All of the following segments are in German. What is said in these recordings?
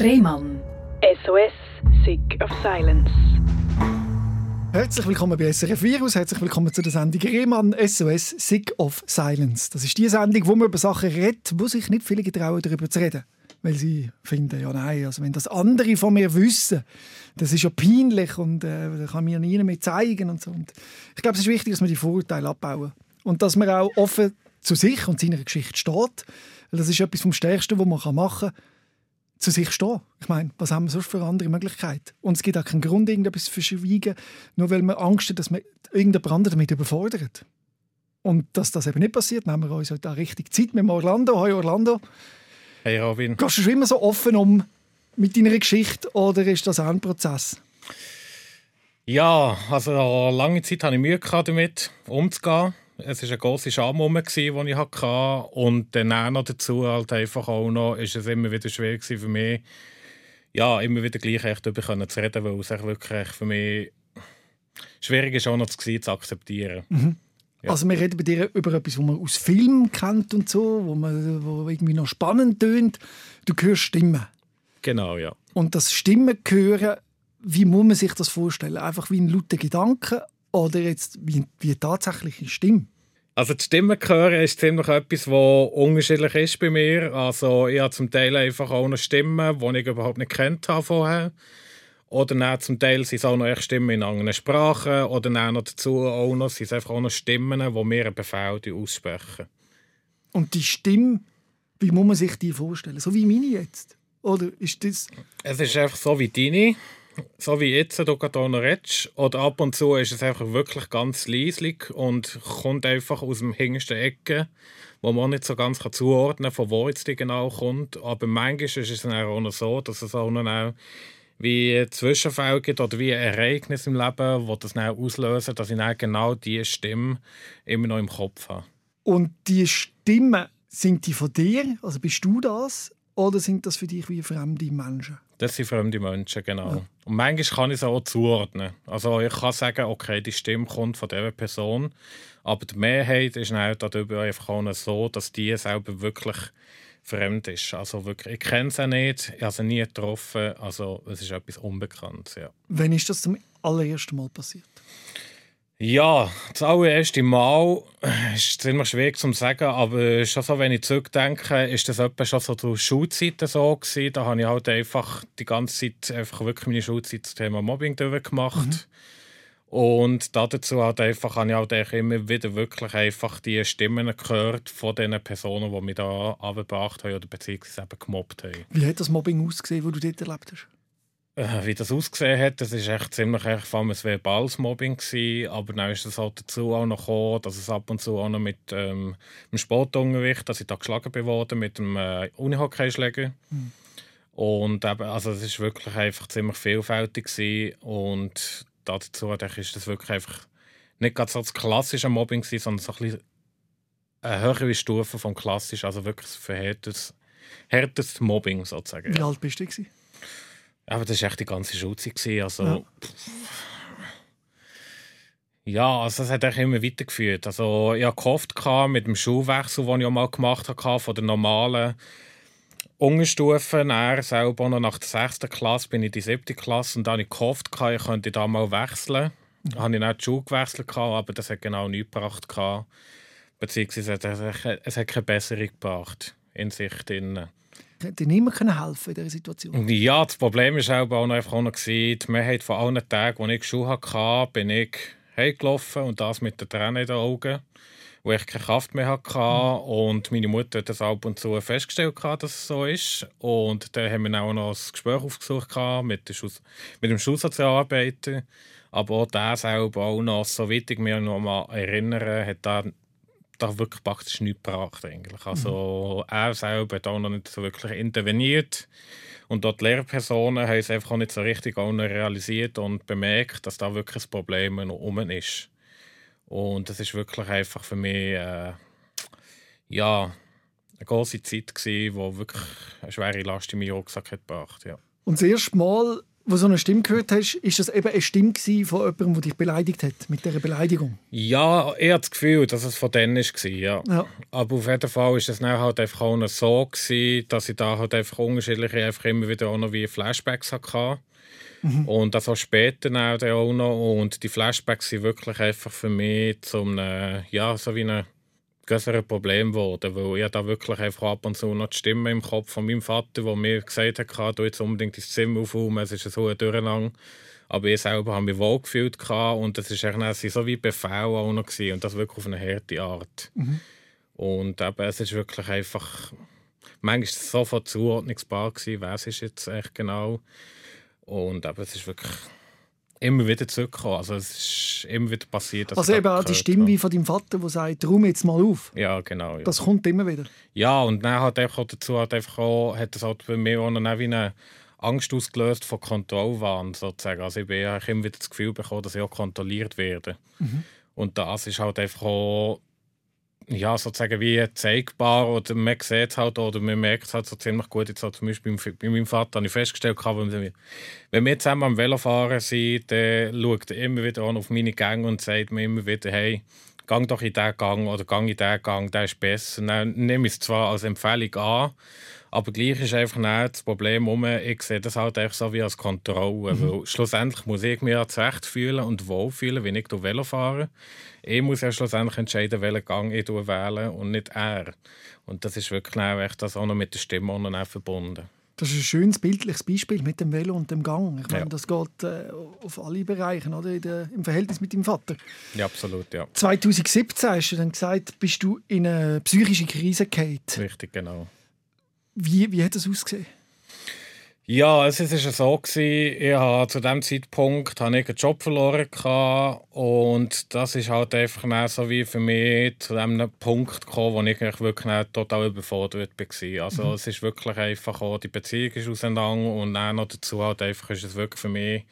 Rehmann. SOS, Sick of Silence. Herzlich willkommen bei SRF Virus, herzlich willkommen zu der Sendung Rehmann SOS Sick of Silence. Das ist die Sendung, wo man über Sachen redet, wo sich nicht viele getrauen, darüber zu reden. Weil sie finden, ja nein, also wenn das andere von mir wissen, das ist ja peinlich und äh, das kann mir niemand mehr zeigen und so. Und ich glaube, es ist wichtig, dass wir die Vorurteile abbauen. Und dass man auch offen zu sich und seiner Geschichte steht. Weil das ist etwas vom Stärksten, was man machen kann zu sich stehen. Ich meine, was haben wir sonst für andere Möglichkeiten? Und es gibt auch keinen Grund, irgendetwas zu verschweigen, nur weil man Angst hat, dass man irgendeinen anderen damit überfordert. Und dass das eben nicht passiert, nehmen wir uns heute auch richtig Zeit mit Orlando. Hi Orlando. Hey Robin. Gehst du schon immer so offen um mit deiner Geschichte oder ist das auch ein Prozess? Ja, also lange Zeit hatte ich Mühe damit, umzugehen. Es war eine grosse Scham, die ich hatte. Und dann noch dazu halt einfach auch noch, ist es immer wieder schwer für mich, ja, immer wieder gleich echt darüber zu reden, weil es wirklich für mich schwierig ist, auch noch zu, zu akzeptieren. Mhm. Ja. Also wir reden bei dir über etwas, was man aus Filmen kennt und so, wo, man, wo irgendwie noch spannend tönt. Du hörst Stimmen. Genau, ja. Und das Stimmen hören, wie muss man sich das vorstellen? Einfach wie ein lauter Gedanke oder jetzt wie, wie tatsächliche Stimme? Also die Stimme hören ist ziemlich etwas, was unterschiedlich ist bei mir. Also ich habe zum Teil einfach auch eine Stimme, die ich überhaupt nicht kennt habe vorher. Oder dann zum Teil sind es auch noch Stimmen in anderen Sprachen. Oder dann noch dazu auch noch, sind es einfach auch noch Stimmen, die mir einen Befehl aussprechen. Und die Stimme, wie muss man sich die vorstellen? So wie meine jetzt? Oder ist das... Es ist einfach so wie deine so wie jetzt, du gerade redest, oder ab und zu ist es einfach wirklich ganz leislich und kommt einfach aus dem hintersten Ecke, wo man nicht so ganz zuordnen kann, von wo die genau kommt. Aber manchmal ist es dann auch so, dass es auch noch wie Zwischenfälle gibt oder wie Ereignis im Leben, wo das dann auslösen, dass ich dann genau diese Stimme immer noch im Kopf habe. Und die Stimmen, sind die von dir? Also bist du das? Oder sind das für dich wie fremde Menschen? Das sind fremde Menschen, genau. Ja. Und manchmal kann ich es auch zuordnen. Also ich kann sagen, okay, die Stimme kommt von dieser Person, aber die Mehrheit ist dann darüber einfach auch so, dass die selber wirklich fremd ist. Also wirklich, ich kenne sie nicht, ich habe sie nie getroffen, also es ist etwas Unbekanntes, ja. Wann ist das zum allerersten Mal passiert? Ja, das allererste Mal ist ziemlich schwierig zu sagen, aber schon so, wenn ich zurückdenke, ist das etwa schon so zur Schulzeit so gewesen. Da habe ich halt einfach die ganze Zeit einfach wirklich meine Schulzeit zum Thema Mobbing durchgemacht. Mhm. Und dazu halt einfach, habe ich halt immer wieder wirklich einfach die Stimmen gehört von den Personen, die mich da abgebracht haben oder beziehungsweise eben gemobbt haben. Wie hat das Mobbing ausgesehen, das du dort erlebt hast? Äh, wie das ausgesehen hat, das ist echt ziemlich echt allem ein verbales Mobbing gewesen, aber dann ist es halt dazu auch noch gekommen, dass es ab und zu auch noch mit ähm, dem Sportunterricht, dass ich da geschlagen bin worden mit dem äh, Unihockeyschläger. Mhm. Und eben, also es ist wirklich einfach ziemlich vielfältig gewesen und dazu denke ich, ist das wirklich einfach nicht gerade so das klassische Mobbing gewesen, sondern so ein bisschen eine höhere Stufe vom klassisch, also wirklich verhärtetes, härtestes Mobbing sozusagen. Wie alt bist du? Gewesen? Aber das war echt die ganze Schulzeit. Also, ja. ja, also das hat eigentlich immer weitergeführt. Also ich hatte gehofft mit dem Schulwechsel, den ich auch mal gemacht habe, von der normalen Unterstufe, er selber noch nach der 6. Klasse bin ich in die 7. Klasse und dann habe ich gehofft, ich könnte da mal wechseln. Dann habe ich nicht die Schule gewechselt, aber das hat genau nichts gebracht. Beziehungsweise es hat keine Besserung gebracht in sich. Drin dir niemand helfen in dieser Situation? Ja, das Problem war auch noch einfach auch noch, die Mehrheit von allen Tagen, die ich Schuhe hatte, bin ich heimgelaufen und das mit den Tränen in den Augen, wo ich keine Kraft mehr hatte. Mhm. Und meine Mutter hat das ab und zu festgestellt, dass es so ist. Und dann haben wir auch noch ein Gespräch aufgesucht mit, mit dem Schulsozialarbeiter. Aber auch der selber auch noch, soweit ich mich noch mal erinnere, hat dann da wirklich praktisch nichts gebracht. Eigentlich. Also, mhm. Er selber hat auch noch nicht so wirklich interveniert. Und dort die Lehrpersonen haben es einfach auch nicht so richtig auch realisiert und bemerkt, dass da wirklich ein Problem noch um ist. Und das ist wirklich einfach für mich äh, ja, eine große Zeit wo wirklich eine schwere Last in meinen Rucksack hat gebracht. Ja. Und das erste Mal, wo so eine Stimme gehört hast, ist das eben eine Stimme von jemandem, der dich beleidigt hat, mit dieser Beleidigung? Ja, ich habe das Gefühl, dass es von denen war, ja. Ja. Aber auf jeden Fall war es dann halt einfach auch so, gewesen, dass ich da halt einfach unterschiedliche, einfach immer wieder auch noch wie Flashbacks hatte. Und das auch später dann auch noch. Und die Flashbacks sind wirklich einfach für mich zum, ja, so wie ein größeres Problem geworden, weil ich da wirklich einfach ab und zu noch die Stimme im Kopf von meinem Vater, der mir gesagt hat, du jetzt unbedingt ins Zimmer aufräumen, es ist so ein Durcheinander. Aber ich selber habe mich wohl gefühlt und das ist so wie Befehl auch noch gewesen, und das wirklich auf eine harte Art. Und eben, es ist wirklich einfach, manchmal sofort zuordnungsbar gewesen, es ist jetzt echt genau. Und eben, es ist wirklich immer wieder zurückgekommen. Also es ist immer wieder passiert, dass Also eben auch die Stimme habe. wie von deinem Vater, der sagt, räum jetzt mal auf. Ja, genau. Ja. Das kommt immer wieder. Ja, und dann hat einfach auch dazu hat einfach auch, hat das halt bei mir auch noch wie eine Angst ausgelöst von Kontrollwahn sozusagen. Also ich eigentlich immer wieder das Gefühl bekommen, dass ich auch kontrolliert werde. Und das ist halt einfach auch ja, sozusagen wie zeigbar oder man sieht halt oder man merkt es halt so ziemlich gut. Jetzt halt zum Beispiel bei, meinem Vater habe ich festgestellt, wenn wir, zusammen am Velofahren sind, dann schaut er immer wieder auf meine Gänge und sagt mir immer wieder, hey, gang doch in diesen Gang oder gang in diesen Gang, der ist besser. Dann nehme ich es zwar als Empfehlung an, aber gleich ist einfach nicht das Problem um, ich sehe das halt einfach so wie als Kontrolle. Weil schlussendlich muss ich mich ja zurecht fühlen und wohlfühlen, wenn ich Velo fahre. Ich muss ja schlussendlich entscheiden, welchen Gang ich wähle und nicht er. Und das ist wirklich auch das auch noch mit der Stimme verbunden. Das ist ein schönes bildliches Beispiel mit dem Velo und dem Gang. Ich meine, Ja. das geht äh, auf alle Bereiche, oder? Der, im Verhältnis mit deinem Vater. Ja, absolut, ja. 2017 hast du dann gesagt, bist du in eine psychische Krise gefallen. Richtig, genau. Wie, wie hat das ausgesehen? Ja, es ist ja so gewesen, ich habe zu dem Zeitpunkt habe ich einen Job verloren gehabt und das ist halt einfach so wie für mich zu dem Punkt gekommen, wo ich wirklich total überfordert war. Also es ist wirklich einfach auch, die Beziehung ist auseinander und dann noch dazu halt einfach ist es wirklich für mich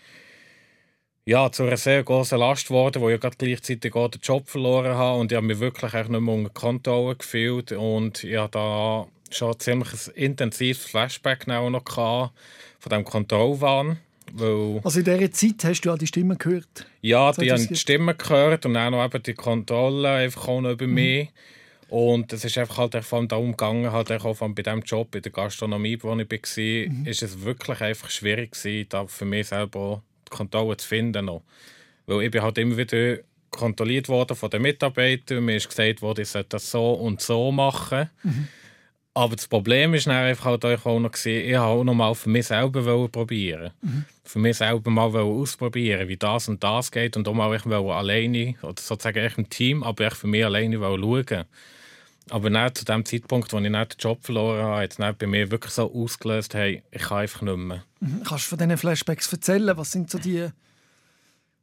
ja, zu einer sehr großen Last geworden, wo ich gerade gleichzeitig auch den Job verloren habe und ich habe mich wirklich nicht mehr unter Kontrolle gefühlt und ich habe da schon ziemlich ein intensives Flashback auch noch gehabt von diesem Kontrollwahn, weil Also in dieser Zeit hast du ja die Stimme gehört. ja, die haben die Stimmen gehört und dann noch eben die Kontrolle einfach auch noch Mhm. über mich. Und es ist einfach halt vor allem darum gegangen, halt auch vor bei diesem Job in der Gastronomie, wo ich war, Mhm. ist es wirklich einfach schwierig gewesen, da für mich selber auch die Kontrolle zu finden. Noch. Weil ich bin halt immer wieder kontrolliert worden von den Mitarbeitern. Mir ist gesagt worden, ich sollte das so und so machen. Aber das Problem ist dann einfach halt auch noch, gewesen, ich habe auch noch mal für mich selber wollen probieren. Für mich selber mal ausprobieren, wie das und das geht und auch mal wollen alleine, oder sozusagen echt im Team, aber echt für mich alleine schauen. Aber dann zu dem Zeitpunkt, wo ich den Job verloren habe, hat es dann bei mir wirklich so ausgelöst, hey, ich kann einfach nicht mehr. Kannst du von diesen Flashbacks erzählen? Was sind so die,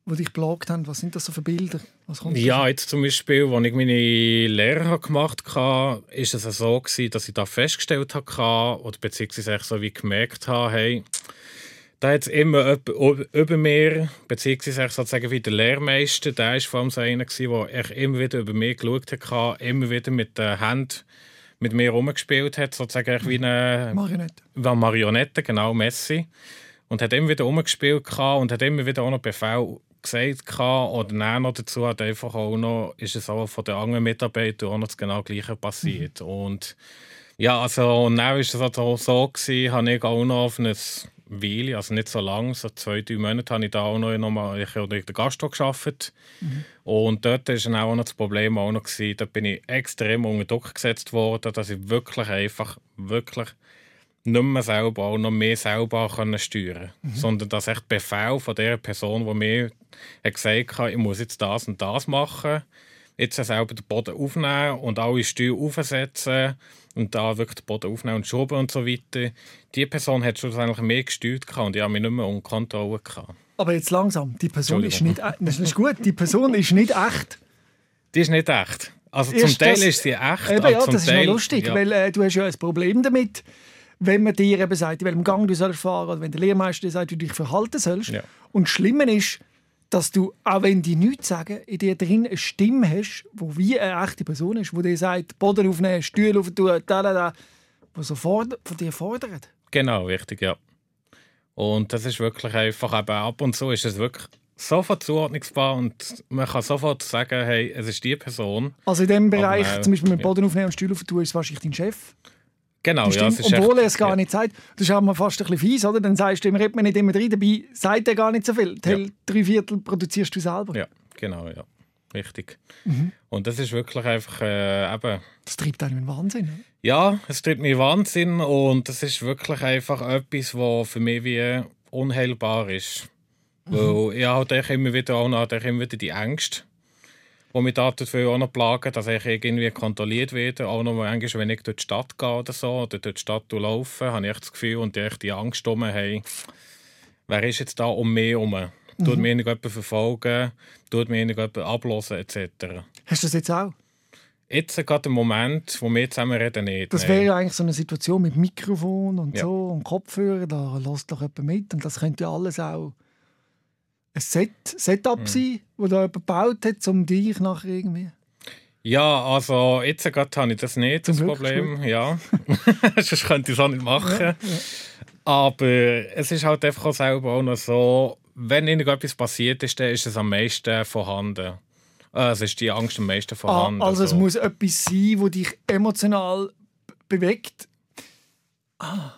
die dich plagt haben? Was sind das so für Bilder? Was kommt Ja, jetzt zum Beispiel, als ich meine Lehre gemacht habe, ist es so gewesen, dass ich da festgestellt habe, oder beziehungsweise so wie gemerkt habe, hey, da hat immer über mir, beziehungsweise sozusagen wie der Lehrmeister, der war vor allem so einer, der immer wieder über mich geschaut hat, immer wieder mit den Händen mit mir rumgespielt hat, sozusagen wie eine Marionette. war Marionette, genau, Messi. Und hat immer wieder rumgespielt und hat immer wieder auch noch Befehl gesagt gehabt. Oder dann noch dazu hat einfach auch noch, ist es auch von den anderen Mitarbeitern auch noch das genau Gleiche passiert. Und ja, also und dann war es also so, gewesen, habe ich auch noch auf ein Weile, also nicht so lange, so zwei, drei Monate, habe ich da auch noch, noch mal, ich habe in der Gastro gearbeitet. Und dort war dann auch noch das Problem auch noch, gewesen, da bin ich extrem unter Druck gesetzt worden, dass ich wirklich einfach, wirklich nicht mehr selber, auch noch mehr selber können steuern Mhm. Sondern dass echt Befehl von der Person, die mir gesagt hat, ich muss jetzt das und das machen, jetzt selber den Boden aufnehmen und alle Steuer aufsetzen und da wirklich den Boden aufnehmen und schrauben und so weiter. Die Person hat schlussendlich mehr gesteuert und ich habe mich nicht mehr unter Kontrolle gehabt. Aber jetzt langsam. Die Person ist nicht, Entschuldigung. e- das ist gut. Die Person ist nicht echt. Die ist nicht echt. Also Ist zum Teil das- ist sie echt, Eben, ja, zum das ist Teil... noch lustig, ja. weil äh, du hast ja ein Problem damit, wenn man dir eben sagt, in welchem Gang du sollst fahren oder wenn der Lehrmeister dir sagt, wie du dich verhalten sollst. Ja. Und das Schlimme ist, dass du, auch wenn die nichts sagen, in dir drin eine Stimme hast, die wie eine echte Person ist, die dir sagt, Boden aufnehmen, Stühle auftun, da, da, da, die so von dir fordert. Genau, richtig, ja. Und das ist wirklich einfach, eben ab und zu ist es wirklich sofort zuordnungsbar und man kann sofort sagen, hey, es ist die Person. Also in dem Bereich, nein, zum Beispiel mit. Boden aufnehmen und Stuhl auftun, ist es wahrscheinlich dein Chef. Genau, Das ja, es ist obwohl er es gar ja. nicht sagt. Das ist auch mal fast ein bisschen fies, oder? Dann sagst du, ihm redet man nicht immer rein, dabei sagt er gar nicht so viel. Ja. Drei Viertel produzierst du selber. Ja, genau, ja. Richtig. Mhm. Und das ist wirklich einfach äh, eben. Das treibt einen Wahnsinn. oder? Ja, es tut mir Wahnsinn und es ist wirklich einfach etwas, was für mich wie unheilbar ist. Weil ich habe halt immer wieder, auch noch, immer wieder die Ängste, die mich dafür auch noch plagen, dass ich irgendwie kontrolliert werde. Auch noch manchmal, wenn ich durch die Stadt gehe oder so, oder durch die Stadt laufe, habe ich das Gefühl und ich die Angst um, hey, wer ist jetzt da um mich herum? Tut mir irgendjemand verfolgen, tut mir irgendjemand ablosen etc. Hast du das jetzt auch? Jetzt gerade im Moment, wo wir zusammen reden, nicht. Das wäre ja eigentlich so eine Situation mit Mikrofon und Ja. so und Kopfhörer, da lässt doch jemand mit. Und das könnte ja alles auch ein Set, Setup Mhm. sein, das da jemand gebaut hat, um dich nachher irgendwie... Ja, also jetzt gerade habe ich das nicht, das Zum Glück, Problem. Ja. Sonst könnte ich es auch nicht machen. Aber es ist halt einfach auch selber auch noch so, wenn irgendetwas passiert ist, dann ist es am meisten vorhanden. Äh, Es ist die Angst am meisten Ah, vorhanden. also es so. muss etwas sein, das dich emotional bewegt. Ah.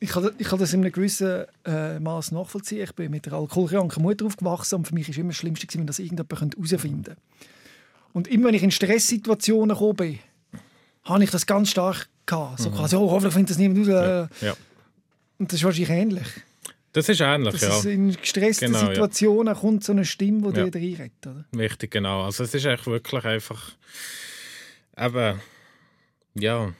Ich kann, ich kann das in einem gewissen äh, Maß nachvollziehen. Ich bin mit einer alkoholkranken Mutter aufgewachsen und für mich war immer das Schlimmste, gewesen, wenn das irgendjemand herausfinden könnte. Und immer wenn ich in Stresssituationen gekommen bin, habe ich das ganz stark gehabt. So quasi, oh, hoffentlich findet das niemand raus. Mhm. Ja. Und das ist wahrscheinlich ähnlich. Das ist ähnlich, Das ja. ist in gestressten Genau, ja. Situationen kommt so eine Stimme, die Ja. dir reinredet. Oder? Richtig, genau. Also es ist echt wirklich einfach. Eben. Ja.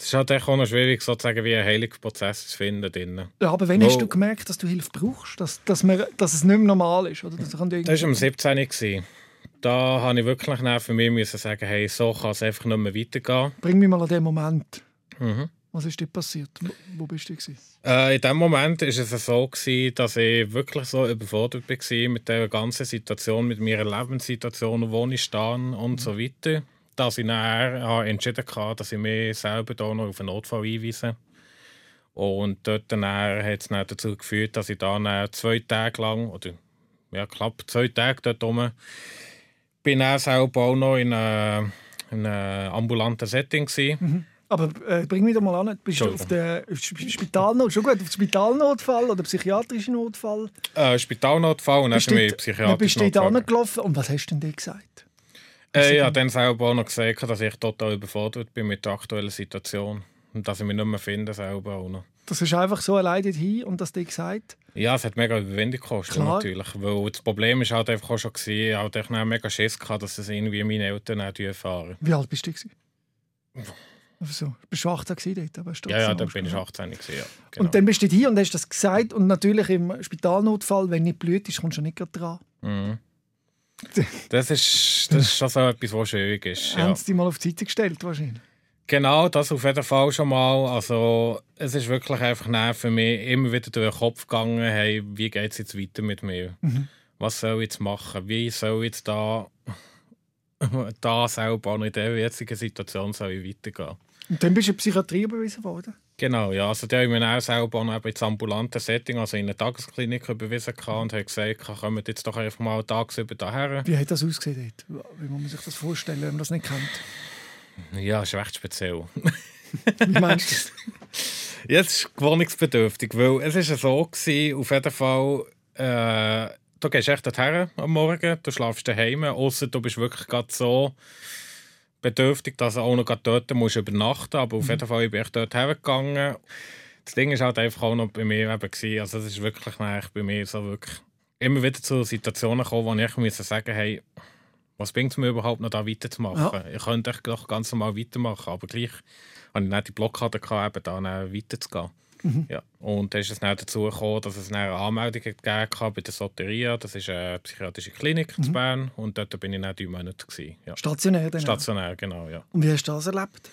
Es ist halt auch noch schwierig, sozusagen wie einen Heilungsprozess zu finden. Drin. Ja, aber wann Wo- hast du gemerkt, dass du Hilfe brauchst? Dass, dass, man, dass es nicht mehr normal ist? Oder? Dass kann Das war am 17. gewesen. Da habe ich wirklich für mich müssen sagen, hey, so kann es einfach nicht mehr weitergehen. Bring mich mal an den Moment. Mhm. Was ist dir passiert? Wo, bist du? Gewesen? Äh, in dem Moment war es so, gewesen, dass ich wirklich so überfordert war mit der ganzen Situation, mit meiner Lebenssituation, wo ich stehe und so weiter. Dass ich habe entschieden habe, dass ich mich selber da noch auf einen Notfall einweise. Und dort dann hat es dann dazu geführt, dass ich dann zwei Tage lang, oder ja, knapp zwei Tage dort rum, bin dann selber auch noch in einem, in einem ambulanten Setting gewesen. Aber äh, bring mich doch mal an. Bist du auf Sp- Spitalnot schon gut, auf Spitalnotfall oder psychiatrischen Notfall? Äh, Spitalnotfall und dann Bist du bin ich dort- psychiatrisch bist du Notfall. angelaufen und was hast du denn dir gesagt? Äh, ja, dann selber auch noch gesagt, dass ich total überfordert bin mit der aktuellen Situation. Und dass ich mich nicht mehr finde, selber auch noch. Das ist einfach so allein hin und das dir gesagt? Ja, es hat mega Überwindung gekostet, Klar. natürlich. Weil das Problem ist halt einfach auch schon gewesen, ich hatte mega Schiss gehabt, dass das irgendwie meine Eltern auch erfahren. Wie alt bist du? Gewesen? Einfach so. Bist du 18 gewesen dort? Aber Ja, ja, dann bin ich Angst 18 gewesen, ja. Genau. Und dann bist du hier und hast das gesagt und natürlich im Spitalnotfall, wenn nicht blüht ist, kommst du nicht dran. mhm. Das ist, das ist schon so etwas, was schwierig ist. Ja. Haben sie dich mal auf die Seite gestellt wahrscheinlich? Genau, das auf jeden Fall schon mal. Also, es ist wirklich einfach für mich immer wieder durch den Kopf gegangen, hey, wie geht es jetzt weiter mit mir? Was soll ich jetzt machen? Wie soll ich jetzt da, da selber noch in der jetzigen Situation soll ich weitergehen? Und dann bist du in die Psychiatrie überwiesen worden? Genau, ja. Also, die haben mich auch selber noch ins ambulante Setting, also in eine Tagesklinik überwiesen und haben gesagt, kommt jetzt doch einfach mal tagsüber daher. Wie hat das ausgesehen dort? Wie muss man sich das vorstellen, wenn man das nicht kennt? Ja, ist recht speziell. Wie meinst du das? Jetzt ist gewohnungsbedürftig, weil es ist ja so gewesen, auf jeden Fall, äh, du gehst echt dorthin am Morgen, du schlafst daheim, außer du bist wirklich gerade so bedürftig, dass du auch noch dort musst übernachten. Aber auf jeden Fall bin ich dort hergegangen. Das Ding ist halt einfach auch noch bei mir eben gewesen, also es ist wirklich bei mir so wirklich immer wieder zu Situationen gekommen, wo ich musste sagen, hey, was bringt es mir überhaupt noch da weiterzumachen? Ich könnte doch ganz normal weitermachen, aber gleich habe ich nicht die Blockade gehabt, eben da dann weiterzugehen. Ja. Und dann ist es dann dazu gekommen, dass es eine Anmeldung gegeben hat bei der Soteria. Das ist eine psychiatrische Klinik in Bern. Und dort bin ich dann drei Monate. Gewesen. Ja. Stationär dann. Stationär, genau, ja. Und wie hast du das erlebt?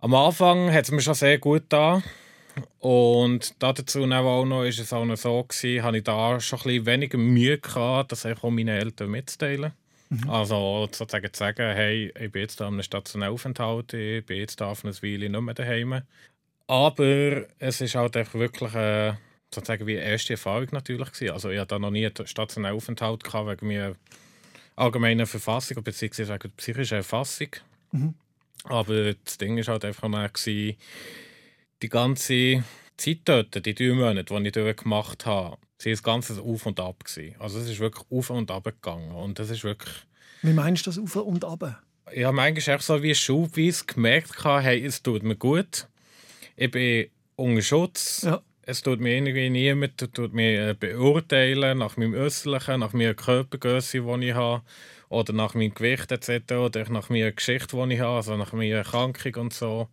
Am Anfang hat es mir schon sehr gut da. Und dazu auch noch ist es auch noch so gewesen, habe ich da schon ein bisschen weniger Mühe gehabt, das auch meinen Eltern mitzuteilen. Also sozusagen zu sagen, hey, ich bin jetzt da an einem stationären Aufenthalt, ich bin jetzt da auf einer Weile nicht mehr daheim. Aber es ist halt echt wirklich äh, sozusagen wie eine erste Erfahrung natürlich gewesen. Also ich hatte da noch nie einen stationären Aufenthalt gehabt wegen meiner allgemeinen Verfassung beziehungsweise wegen der psychischen Erfassung. Mhm. Aber das Ding ist halt einfach noch gewesen, die ganze Zeit dort, die drei Monate, die ich dort gemacht habe, sie ist ganz Auf und Ab gewesen. Also es ist wirklich auf und ab gegangen und das ist wirklich... Wie meinst du das Auf und Ab? Ich habe manchmal echt so wie schubweise gemerkt, hey, es tut mir gut. Ich bin unter Schutz. Ja. Es tut mir irgendwie niemand tut mir beurteilen nach meinem Äußerlichen, nach meiner Körpergröße, die ich habe, oder nach meinem Gewicht etc. oder nach meiner Geschichte, die ich habe, also nach meiner Erkrankung und so.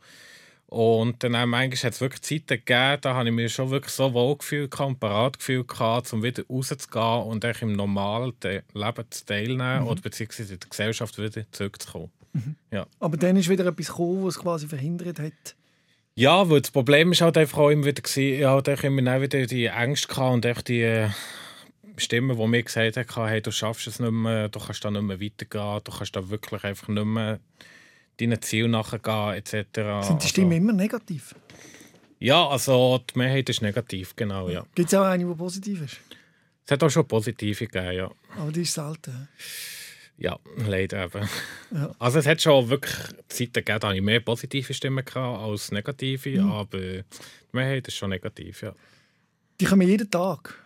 Und dann auch manchmal hat es wirklich Zeiten gegeben, da habe ich mir schon wirklich so wohl gefühlt und parat gefühlt um wieder rauszugehen und im normalen Leben zu teilnehmen mhm. oder beziehungsweise in der Gesellschaft wieder zurückzukommen. Mhm. Ja. Aber dann ist wieder etwas gekommen, was es quasi verhindert hat. Ja, weil das Problem ist halt einfach auch immer wieder gewesen, ich hatte immer wieder die Ängste gehabt und die äh, Stimmen, die mir gesagt haben, hey, du schaffst es nicht mehr, du kannst da nicht mehr weitergehen, du kannst da wirklich einfach nicht mehr deinen Ziel nachgehen etc. Sind die Stimmen also, immer negativ? Ja, also die Mehrheit ist negativ, genau, ja. Gibt es auch eine, die positiv ist? Es hat auch schon positive gegeben, ja. Aber die ist selten. Ja, leider eben. Ja. Also es hat schon wirklich Zeiten gegeben, da ich mehr positive Stimmen als negative, mhm. aber die Mehrheit ist schon negativ, ja. Die kommen jeden Tag?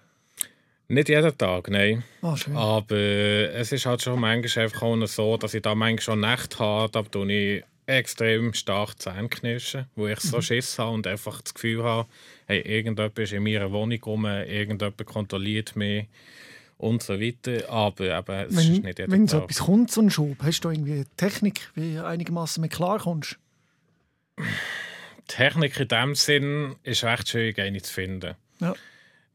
Nicht jeden Tag, nein. Oh. Aber es ist halt schon manchmal einfach auch so, dass ich da manchmal schon Nächte habe, da tue ich extrem stark Zähne knirschen, wo ich so mhm. Schiss habe und einfach das Gefühl habe, hey, irgendjemand ist in meiner Wohnung rum, irgendjemand kontrolliert mich und so weiter. Aber eben, es wenn, ist nicht jeden Wenn so etwas kommt, so ein Schub, hast du irgendwie Technik, wie du einigermaßen mit klarkommst? Technik in dem Sinn ist recht schwierig, eine zu finden. Ja.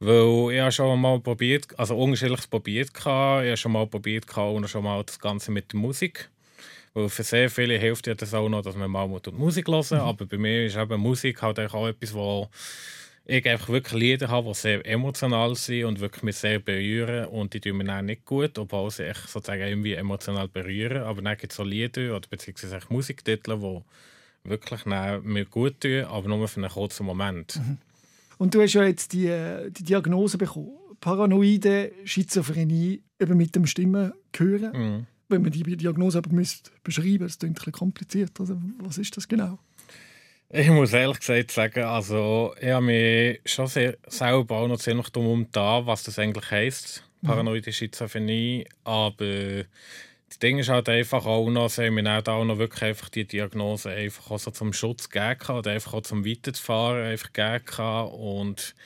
Weil ich habe schon mal probiert, also unterschiedliches probiert. Ich habe schon mal probiert und schon mal das Ganze mit der Musik. Weil für sehr viele hilft ja das auch noch, dass man mal Musik hören mhm. Aber bei mir ist eben Musik halt auch etwas, wo ich einfach wirklich Lieder habe, die sehr emotional sind und wirklich mich sehr berühren. Und die tun mir dann nicht gut, obwohl sie echt sozusagen irgendwie emotional berühren. Aber dann gibt es so Lieder oder beziehungsweise Musiktitel, die wirklich mir gut tun, aber nur für einen kurzen Moment. Mhm. Und du hast ja jetzt die, die Diagnose bekommen. Paranoide Schizophrenie eben mit dem Stimmen hören. Mhm. Wenn man die Diagnose aber müsste beschreiben das klingt ein bisschen kompliziert. Also, was ist das genau? Ich muss ehrlich gesagt sagen, also ich habe mich schon sehr, selber auch noch ziemlich dumm da, was das eigentlich heisst, mhm. paranoide Schizophrenie. Aber das Ding ist halt einfach auch noch, sie haben mir auch noch wirklich einfach die Diagnose einfach auch so zum Schutz gegeben oder einfach auch zum Weiterfahren einfach gegeben und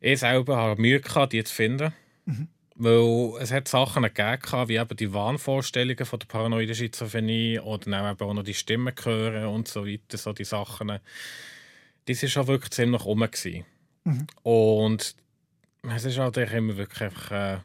ich selber habe Mühe gehabt, die zu finden. Mhm. Weil es hat Sachen gegeben, wie eben die Wahnvorstellungen von der paranoiden Schizophrenie oder dann eben auch noch die Stimmen hören und so weiter, so die Sachen. Die waren schon wirklich ziemlich rum. Mhm. Und es ist halt immer wirklich einfach... Äh,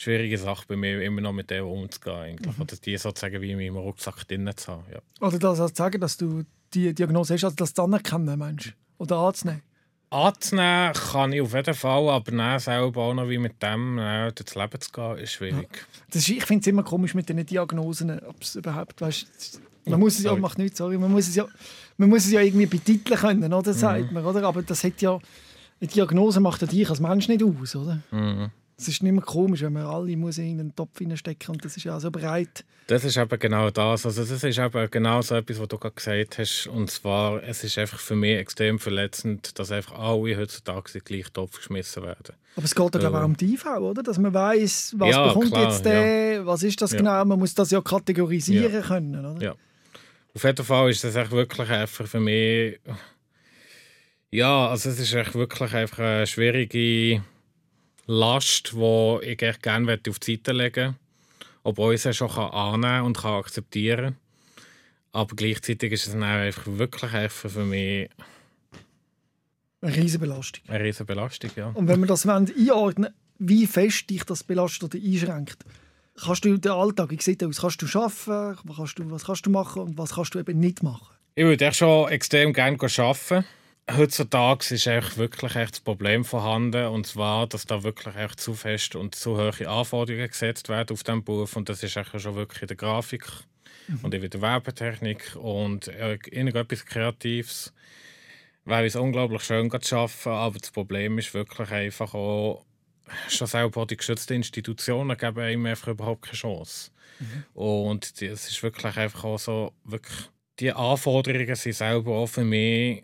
schwierige Sache bei mir, immer noch mit dem umzugehen. Eigentlich. Mhm. Oder die sozusagen wie in meinem Rucksack drin zu haben. Ja. Oder das also sagen, dass du die Diagnose hast, also das zu anerkennen, meinst Oder anzunehmen? Anzunehmen kann ich auf jeden Fall, aber dann selber auch noch wie mit dem äh, durchs Leben zu gehen, ist schwierig. Ja. Das ist, ich finde es immer komisch mit diesen Diagnosen, ob es überhaupt, weißt, man muss es ja, macht nichts, sorry, man muss es ja, man muss es ja irgendwie betiteln können, oder, sagt mhm. man, oder? Aber das hat ja, eine Diagnose macht ja dich als Mensch nicht aus, oder? Mhm. Es ist nicht mehr komisch, wenn man alle muss in einen Topf hineinstecken und das ist ja so breit. Das ist eben genau das. Also das ist eben genau so etwas, was du gerade gesagt hast. Und zwar, es ist einfach für mich extrem verletzend, dass einfach alle heutzutage in den gleichen Topf geschmissen werden. Aber es geht ja glaube ich auch um die IV, oder? Dass man weiß, was ja, bekommt klar, jetzt der, ja. was ist das genau. Man muss das ja kategorisieren können, oder? Ja. Auf jeden Fall ist das echt wirklich einfach für mich... Ja, also es ist echt wirklich einfach eine schwierige Last, die ich gerne auf die Seite legen möchte. Obwohl ich sie schon annehmen und kann akzeptieren kann. Aber gleichzeitig ist es dann einfach wirklich einfach für mich eine riesige Belastung. Eine riesige Belastung, ja. Und wenn wir das einordnen wie fest dich das belastet oder einschränkt, kannst du den Alltag, wie sieht aus? Kannst du arbeiten? Was kannst du, was kannst du machen und was kannst du eben nicht machen? Ich würde schon extrem gerne arbeiten heutzutage ist echt wirklich echt das Problem vorhanden und zwar, dass da wirklich echt zu fest und zu hohe Anforderungen gesetzt werden auf diesen Beruf und das ist echt schon wirklich in der Grafik mhm. und in der Werbetechnik und irgendetwas Kreatives. wäre es unglaublich schön zu arbeiten, aber das Problem ist wirklich einfach auch, schon selber die geschützten Institutionen geben einem einfach überhaupt keine Chance. Mhm. Und es ist wirklich einfach auch so, wirklich, die Anforderungen sind selber auch für mich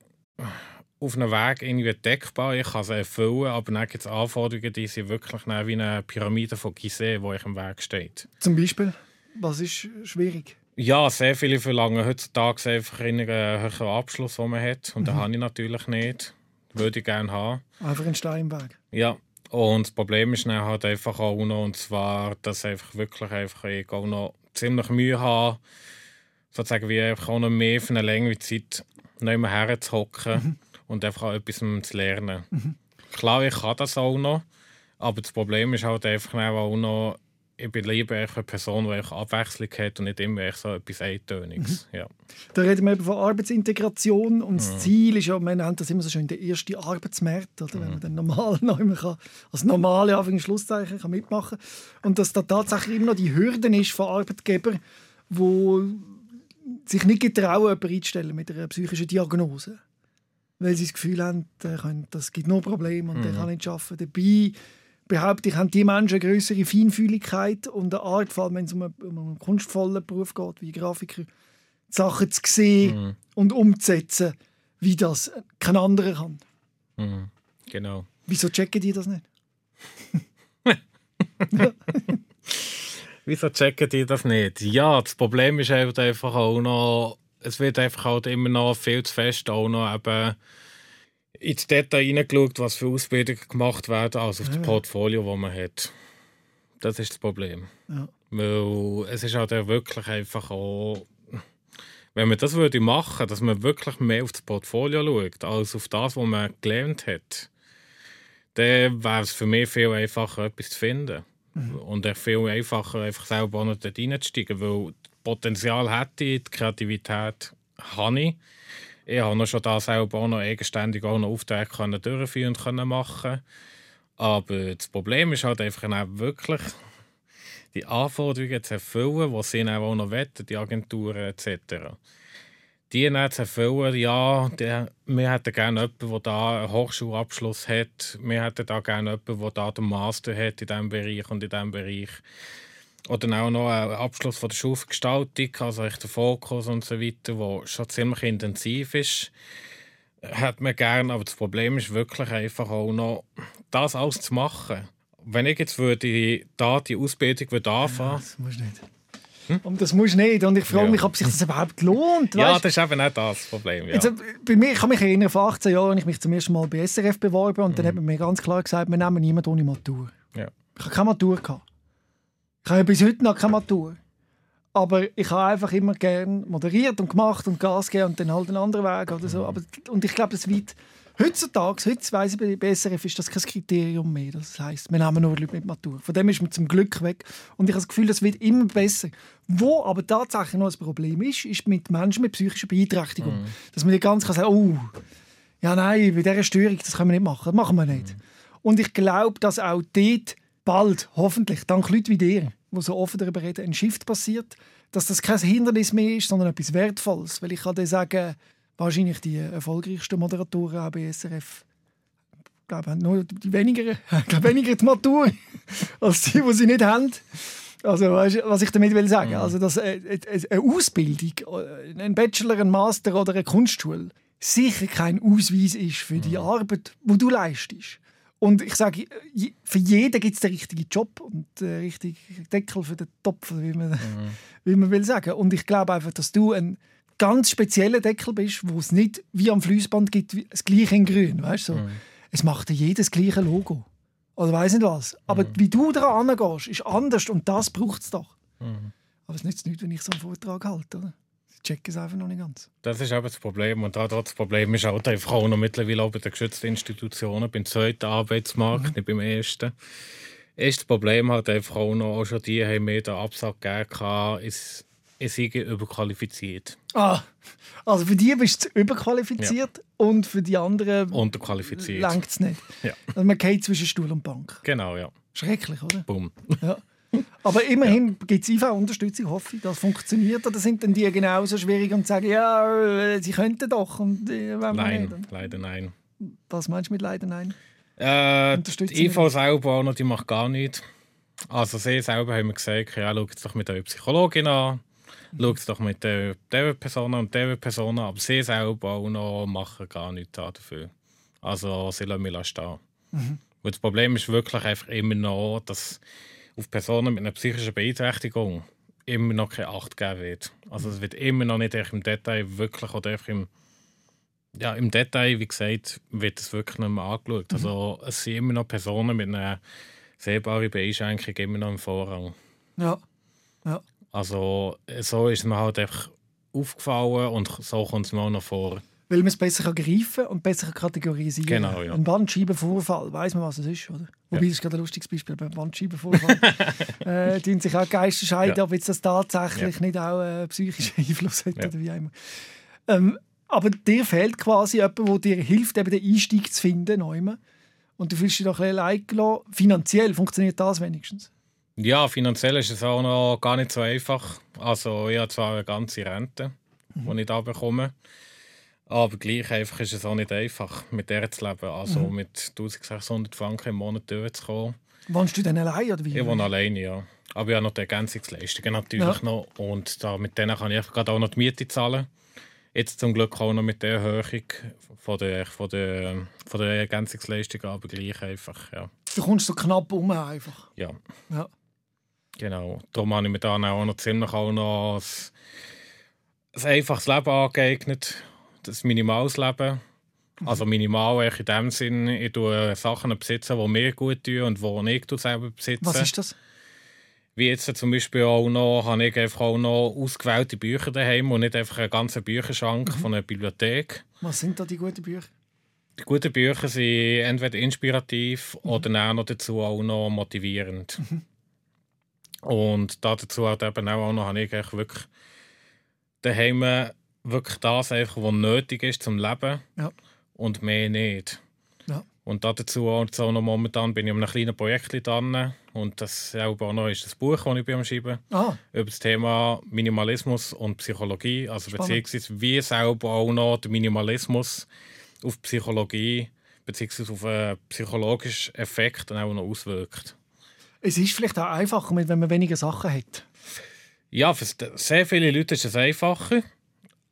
auf einem Weg irgendwie deckbar. Ich kann sie erfüllen, aber dann gibt es Anforderungen, die sind wirklich wie eine Pyramide von Gizeh, die euch im Weg steht. Zum Beispiel? Was ist schwierig? Ja, sehr viele verlangen heutzutage einfach einen höheren Abschluss, den man hat. Und mhm. den habe ich natürlich nicht. Würde ich gerne haben. Einfach ein Stein Weg? Ja. Und das Problem ist dann halt einfach auch noch, und zwar, dass einfach wirklich einfach ich auch noch ziemlich Mühe habe, sozusagen wie einfach auch noch mehr für eine längere Zeit nicht mehr herzuhocken mhm. Und einfach auch etwas zu lernen. Mhm. Klar, ich kann das auch noch, aber das Problem ist halt einfach auch noch, ich bin lieber eine Person, die Abwechslung hat und nicht immer so etwas Eintöniges. Mhm. Ja. Da reden wir eben von Arbeitsintegration und das mhm. Ziel ist ja, man nennt das immer so schön der erste Arbeitsmarkt, oder? Mhm. wenn man dann normal noch immer kann, als normale Anführungs Schlusszeichen kann mitmachen und dass da tatsächlich immer noch die Hürden ist von Arbeitgebern, wo sich nicht getrauen, jemanden einzustellen mit einer psychischen Diagnose. Weil sie das Gefühl haben, das gibt noch Probleme und mhm. der kann nicht arbeiten. Dabei behaupte ich, haben die Menschen eine größere Feinfühligkeit und eine Art, vor allem wenn es um einen, um einen kunstvollen Beruf geht, wie Grafiker, Sachen zu sehen mhm. und umzusetzen, wie das kein anderer kann. Mhm. Genau. Wieso checken die das nicht? Wieso checken die das nicht? Ja, das Problem ist einfach auch noch, es wird einfach halt immer noch viel zu fest auch noch eben ins Detail hineingeschaut, was für Ausbildungen gemacht werden, als auf ja. das Portfolio, das man hat. Das ist das Problem. Ja. Weil es ist halt wirklich einfach auch, wenn man das würde machen, dass man wirklich mehr auf das Portfolio schaut, als auf das, was man gelernt hat, dann wäre es für mich viel einfacher, etwas zu finden. Mhm. Und viel einfacher, einfach selber noch dort reinzusteigen, weil Potenzial hätte ich, die Kreativität habe ich ich habe schon da selber auch noch eigenständig auch noch Aufträge können durchführen und machen. Aber das Problem ist halt einfach wirklich die Anforderungen zu erfüllen, die sie auch noch wetten, die Agenturen etc. Die dann zu erfüllen, ja, die, wir hätten gerne jemanden, der da einen Hochschulabschluss hat. Wir hätten da gerne jemanden, der da den Master hat in diesem Bereich und in diesem Bereich. Oder auch noch ein Abschluss von der Schulgestaltung, also echt der Fokus und so weiter, der schon ziemlich intensiv ist. Hat man gerne, aber das Problem ist wirklich einfach auch noch, das alles zu machen. Wenn ich jetzt würde, da die Ausbildung würde anfangen ja, Das musst du nicht. Hm? Und das musst du nicht. Und ich frage ja. mich, ob sich das überhaupt lohnt. Ja, das ist eben nicht das Problem. Ja. Jetzt, bei mir, ich kann mich erinnern, vor 18 Jahren habe ich mich zum ersten Mal bei SRF beworben und mhm. dann hat man mir ganz klar gesagt, wir nehmen niemanden ohne Matur. Ja. Ich habe keine Matur. Gehabt. Ich habe bis heute noch keine Matur. Aber ich habe einfach immer gern moderiert und gemacht und Gas gegeben und dann halt einen anderen Weg oder so. Aber, und ich glaube, das wird heutzutage, heute weiss ich bei SRF, ist das kein Kriterium mehr. Das heisst, wir haben nur Leute mit Matur. Von dem ist man zum Glück weg. Und ich habe das Gefühl, das wird immer besser. Wo aber tatsächlich noch ein Problem ist, ist mit Menschen mit psychischer Beeinträchtigung. Mhm. Dass man ganz kann sagen, oh, ja nein, bei dieser Störung, das können wir nicht machen. Das machen wir nicht. Mhm. Und ich glaube, dass auch dort bald, hoffentlich, dank Leuten wie dir, die so offen darüber reden, ein Shift passiert, dass das kein Hindernis mehr ist, sondern etwas Wertvolles. Weil ich kann dir sagen, wahrscheinlich die erfolgreichsten Moderatoren auch bei SRF ich glaube, nur die weniger, weniger die Matur als die, die sie nicht haben. Also, weißt, was ich damit will sagen, mhm. also dass eine, äh, äh, eine Ausbildung, äh, ein Bachelor, ein Master oder eine Kunstschule sicher kein Ausweis ist für die mhm. Arbeit, die du leistest. Und ich sage, für jeden gibt es den richtigen Job und den richtigen Deckel für den Topf, wie man, mhm. wie man will sagen. Und ich glaube einfach, dass du ein ganz spezieller Deckel bist, wo es nicht wie am Fließband gibt, das gleiche in grün. Weißt, so. Mhm. Es macht jedes gleiche Logo. Oder weiß nicht was. Aber mhm. wie du daran angehst, ist anders und das braucht es doch. Mhm. Aber es nützt nichts, wenn ich so einen Vortrag halte. Oder? Checken es einfach noch nicht ganz. Das ist eben das Problem. Und da das Problem ist auch einfach auch noch mittlerweile auch bei den geschützten Institutionen, beim zweiten Arbeitsmarkt, mhm. nicht beim ersten. Ist das Problem halt einfach auch noch, auch schon die haben mir den Absatz gegeben, ist, sei überqualifiziert. Ah, also für die bist du überqualifiziert ja. und für die anderen unterqualifiziert. Längt es nicht. Ja. Also man geht zwischen Stuhl und Bank. Genau, ja. Schrecklich, oder? Bumm. Ja. Aber immerhin gibt es IV-Unterstützung, hoffe ich. Das funktioniert. Oder sind denn die genauso schwierig und sagen, ja, äh, sie könnten doch? Und, äh, nein, nicht. leider nein. Was meinst du mit leider nein? Äh, die IV selber die macht gar nichts. Also sie selber haben mir gesagt, ja, schau es doch mit der Psychologin an, schau es doch mit der, der Person und der Person an, aber sie selber auch noch machen gar nichts dafür. Also sie lassen mich stehen. Mhm. Und das Problem ist wirklich einfach immer noch, dass auf Personen mit einer psychischen Beeinträchtigung immer noch keine Acht gegeben wird. Also es wird immer noch nicht im Detail wirklich oder im, ja, im Detail, wie gesagt, wird es wirklich nicht mehr angeschaut. Mhm. Also es sind immer noch Personen mit einer sehbaren Beeinschränkung immer noch im Vorrang. Ja. ja. Also so ist mir halt einfach aufgefallen und so kommt es mir auch noch vor weil man es besser greifen kann und besser kategorisieren kann. Genau, ja. Ein Bandscheibenvorfall, weiß man, was es ist, oder? Wobei, ja. das ist gerade ein lustiges Beispiel beim Bandscheibenvorfall. äh, tun sich auch Geister scheiden, ja. ob jetzt das tatsächlich ja. nicht auch äh, psychischen Einfluss hat oder wie immer. Ähm, aber dir fehlt quasi jemand, der dir hilft, eben den Einstieg zu finden. Neumann. Und du fühlst dich doch ein bisschen allein gelassen. Finanziell funktioniert das wenigstens? Ja, finanziell ist es auch noch gar nicht so einfach. Also ich habe zwar eine ganze Rente, mhm. die ich da bekomme. Aber gleich einfach ist es auch nicht einfach, mit der zu leben. Also mhm. mit 1600 Franken im Monat durchzukommen. Wohnst du denn allein oder wie? Ich wohne alleine, ja. Aber ich habe noch die Ergänzungsleistungen natürlich ja. noch. Und da, mit denen kann ich gerade auch noch die Miete zahlen. Jetzt zum Glück auch noch mit der Erhöhung von der, von der, von der Ergänzungsleistung, aber gleich einfach, ja. Du kommst so knapp um einfach. Ja. ja. Genau. Darum habe ich mir dann auch noch ziemlich auch noch ein, ein einfaches Leben angeeignet das minimales Leben. Also minimal in dem Sinn, ich tue Sachen besitzen, die mir gut tun und die ich selber besitze. Was ist das? Wie jetzt zum Beispiel auch noch, habe ich einfach auch noch ausgewählte Bücher daheim und nicht einfach einen ganzen Bücherschrank mhm. von einer Bibliothek. Was sind da die guten Bücher? Die guten Bücher sind entweder inspirativ mhm. oder auch noch dazu auch noch motivierend. Mhm. Und dazu hat eben auch noch, habe ich wirklich daheim wirklich das, einfach, was nötig ist zum Leben ja. und mehr nicht. Ja. Und dazu also noch momentan bin ich an einem kleinen Projekt dran und das selber noch ist das Buch, das ich am Schreiben ah. über das Thema Minimalismus und Psychologie, also Spannend. beziehungsweise wie selber auch noch der Minimalismus auf Psychologie beziehungsweise auf einen psychologischen Effekt dann auch noch auswirkt. Es ist vielleicht auch einfacher, wenn man weniger Sachen hat. Ja, für sehr viele Leute ist es einfacher.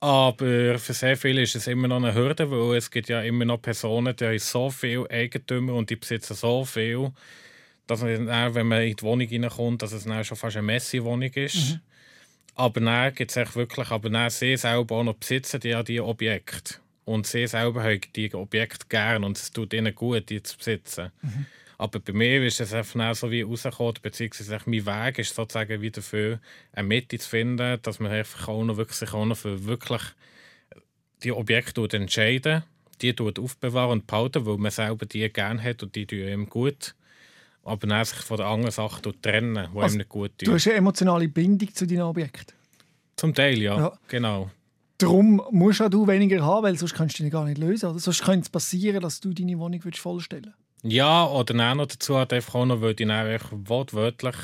Aber für sehr viele ist es immer noch eine Hürde, weil es gibt ja immer noch Personen, die haben so viel Eigentümer und die besitzen so viel, dass man dann, wenn man in die Wohnung reinkommt, dass es dann schon fast eine Messi-Wohnung ist. Mhm. Aber dann gibt es wirklich, aber dann sie selber auch noch besitzen die ja die Objekte. Und sie selber haben die Objekte gern und es tut ihnen gut, die zu besitzen. Mhm. Aber bei mir ist es einfach so wie rausgekommen, beziehungsweise mein Weg ist sozusagen wieder für eine Mitte zu finden, dass man einfach auch noch wirklich, sich auch noch für wirklich die Objekte entscheiden, die aufbewahren und behalten, weil man selber die gerne hat und die tun ihm gut. Aber dann sich von den anderen Sachen trennen, die also, ihm nicht gut tun. Du hast eine emotionale Bindung zu deinen Objekten? Zum Teil, ja. ja. Genau. Darum musst auch du weniger haben, weil sonst kannst du dich gar nicht lösen. Oder? Sonst könnte es passieren, dass du deine Wohnung vollstellen willst. Ja, oder dann noch dazu hat einfach auch noch, weil ich dann wortwörtlich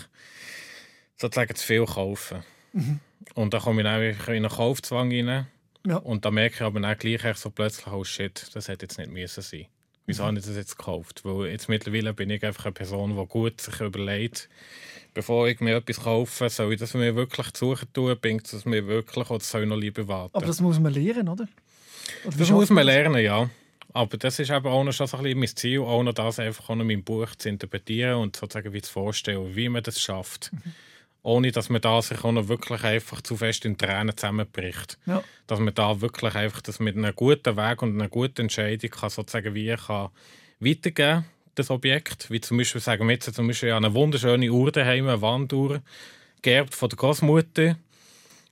sozusagen zu viel kaufen. Mhm. Und dann komme ich dann in einen Kaufzwang rein. Ja. Und dann merke ich aber dann gleich so plötzlich, oh shit, das hätte jetzt nicht müssen sein. Wieso mhm. habe ich das jetzt gekauft? Weil jetzt mittlerweile bin ich einfach eine Person, die gut sich überlegt, bevor ich mir etwas kaufe, soll ich das mir wirklich zu suchen tun, bringt es mir wirklich oder soll ich noch lieber warten? Aber das muss man lernen, oder? oder das muss man lernen, ja. Aber das ist eben auch noch schon so ein bisschen mein Ziel, auch noch das einfach auch noch mein Buch zu interpretieren und sozusagen wie zu vorstellen, wie man das schafft. Mhm. Ohne, dass man da sich auch noch wirklich einfach zu fest in Tränen zusammenbricht. Ja. Dass man da wirklich einfach das mit einem guten Weg und einer guten Entscheidung kann sozusagen wie kann weitergeben das Objekt. Wie zum Beispiel, sagen wir jetzt zum Beispiel eine wunderschöne Uhr daheim, eine Wanduhr, geerbt von der Großmutter.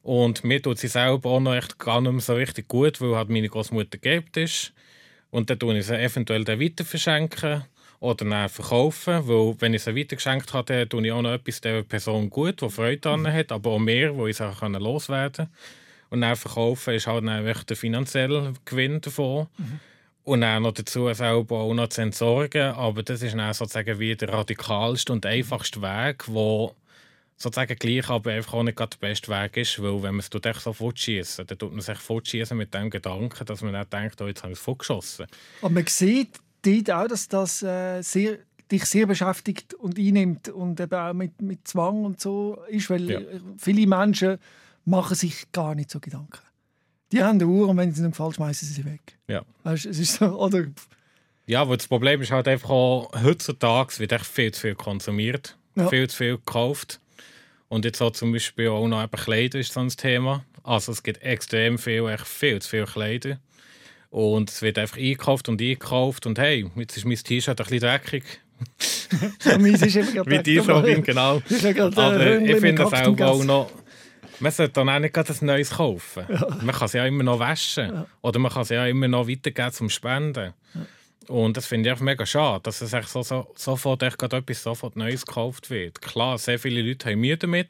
Und mir tut sie selber auch noch echt gar nicht mehr so richtig gut, weil halt meine Großmutter geerbt ist. Und dann tue ich sie eventuell dann weiter verschenken oder dann verkaufen, weil wenn ich sie weitergeschenkt habe, dann tue ich auch noch etwas der Person gut, die Freude daran mhm. hat, aber auch mehr, wo ich sie loswerden kann. Und dann verkaufen ist halt dann der finanzielle Gewinn davon. Mhm. Und dann noch dazu selber auch noch zu entsorgen. Aber das ist dann sozusagen wie der radikalste und einfachste Weg, wo sozusagen gleich, aber einfach auch nicht der beste Weg ist, weil wenn man es echt so fortschießen, dann tut man sich fortschießen mit dem Gedanken, dass man nicht denkt, oh, jetzt habe ich es fortgeschossen. Aber man sieht dort auch, dass das äh, sehr, dich sehr beschäftigt und einnimmt und eben auch mit, mit Zwang und so ist, weil Ja. viele Menschen machen sich gar nicht so Gedanken. Die haben eine Uhr und wenn sie nicht gefällt, schmeißen sie sie weg. Ja. Weißt, es ist so, oder Ja, aber das Problem ist halt einfach auch, heutzutage wird echt viel zu viel konsumiert, Ja. viel zu viel gekauft. Und jetzt auch zum Beispiel auch noch eben Kleider ist so ein Thema. Also es gibt extrem viel, echt viel zu viel Kleider. Und es wird einfach eingekauft und eingekauft. Und hey, jetzt ist mein T-Shirt ein bisschen dreckig. Ja, meins ist gerade Wie die aber- Robin, genau. Äh, Aber ich finde Kaktus auch, auch noch. Man sollte dann auch nicht ein neues kaufen. Man kann es ja immer noch waschen. Oder man kann es ja immer noch weitergeben zum Spenden. Und das finde ich einfach mega schade, dass es echt so, so, sofort echt etwas sofort Neues gekauft wird. Klar, sehr viele Leute haben Mühe damit,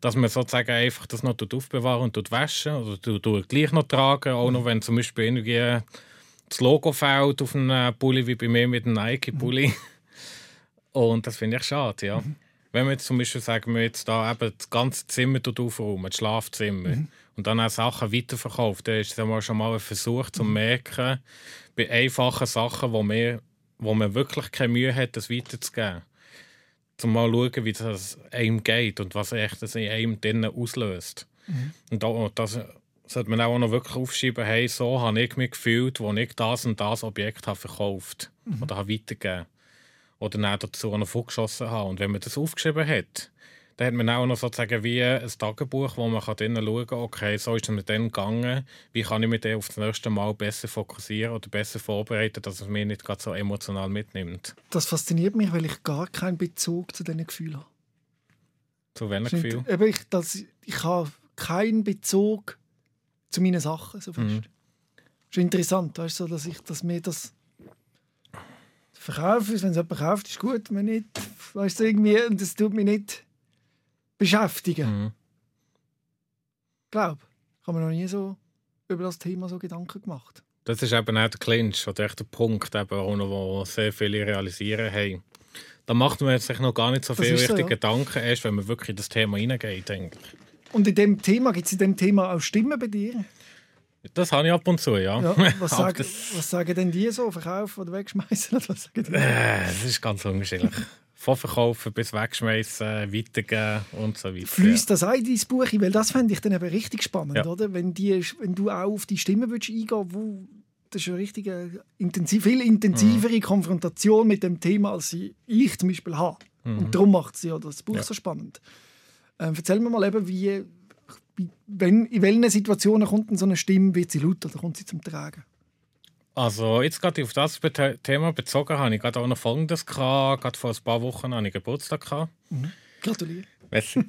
dass man sozusagen einfach das noch aufbewahren und tut waschen oder tut, tut gleich noch tragen, auch noch wenn zum Beispiel irgendwie das Logo fällt auf einem Pulli wie bei mir mit einem Nike-Pulli. Und das finde ich schade, ja. Wenn wir jetzt zum Beispiel sagen, wir jetzt da eben das ganze Zimmer aufräumen, das Schlafzimmer, und dann auch Sachen weiterverkauft, dann ist das schon mal ein Versuch zu merken, bei einfachen Sachen, wo, wir, wo man wirklich keine Mühe hat, das weiterzugeben. Zum mal schauen, wie das einem geht und was echt das in einem drinnen auslöst. Und da, das sollte man auch noch wirklich aufschreiben, hey, so habe ich mich gefühlt, wo ich das und das Objekt habe verkauft oder habe weitergegeben oder dann dazu noch vorgeschossen habe. Und wenn man das aufgeschrieben hat, dann hat man auch noch sozusagen wie ein Tagebuch, wo man drinnen schauen kann, okay, so ist es mir dann gegangen, wie kann ich mich dann auf das nächste Mal besser fokussieren oder besser vorbereiten, dass es mich nicht gerade so emotional mitnimmt. Das fasziniert mich, weil ich gar keinen Bezug zu diesen Gefühlen habe. Zu welchem Stimmt. Gefühl? Eben, ich, das, ich habe keinen Bezug zu meinen Sachen so fest. Mhm. Das ist interessant, weißt du, so, dass ich dass mir das verkaufe. Wenn es jemand kauft, ist gut. Wenn nicht, weißt du, irgendwie, und das tut mich nicht beschäftigen. Mhm. Ich glaube, ich habe mir noch nie so über das Thema so Gedanken gemacht. Das ist eben auch der Clinch oder echt der Punkt, eben wo sehr viele realisieren, hey, da macht man sich noch gar nicht so Das viel ist so, ja. Gedanken, erst wenn man wirklich in das Thema hineingeht, denke. Und in dem Thema, gibt es in dem Thema auch Stimmen bei dir? Das habe ich ab und zu, ja. Ja, was, sagen, was sagen denn die so? Verkaufen oder wegschmeißen? Oder was sagen die? äh, das ist ganz unterschiedlich. Von verkaufen bis wegschmeißen, weitergeben und so weiter. Fließt das auch in dein Buch ein? Weil das fände ich dann eben richtig spannend, Ja. oder? Wenn, die, wenn du auch auf die Stimme würdest eingehen wo das ist eine richtige, intensiv, viel intensivere Mhm. Konfrontation mit dem Thema, als ich zum Beispiel habe. Und darum macht es ja das Buch Mhm. Ja. so spannend. Ähm, erzähl mir mal eben, wie, wie, wenn, in welchen Situationen kommt denn so eine Stimme, wird sie laut oder kommt sie zum Tragen? Also jetzt gerade auf das Thema bezogen habe ich gerade auch noch Folgendes gehabt. Gerade vor ein paar Wochen hatte ich Geburtstag. Gehabt. Gratuliere. Merci.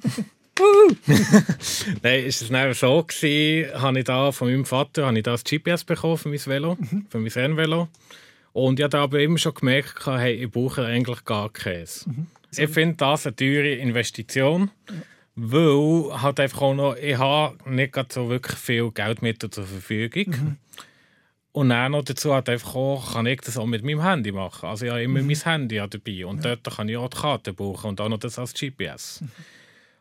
Nein, ist es dann so gewesen, habe ich da von meinem Vater habe ich da ein GPS bekommen für mein Velo, für mein Rennvelo. Und ich habe aber immer schon gemerkt, hey, ich brauche eigentlich gar keins. Ich finde das eine teure Investition, weil halt einfach auch noch, ich habe nicht gerade so wirklich viel Geldmittel zur Verfügung. Und dann noch dazu hat einfach auch, kann ich das auch mit meinem Handy machen. Also ich habe immer mein Handy ja dabei und dort kann ich auch die Karte buchen und auch noch das als GPS.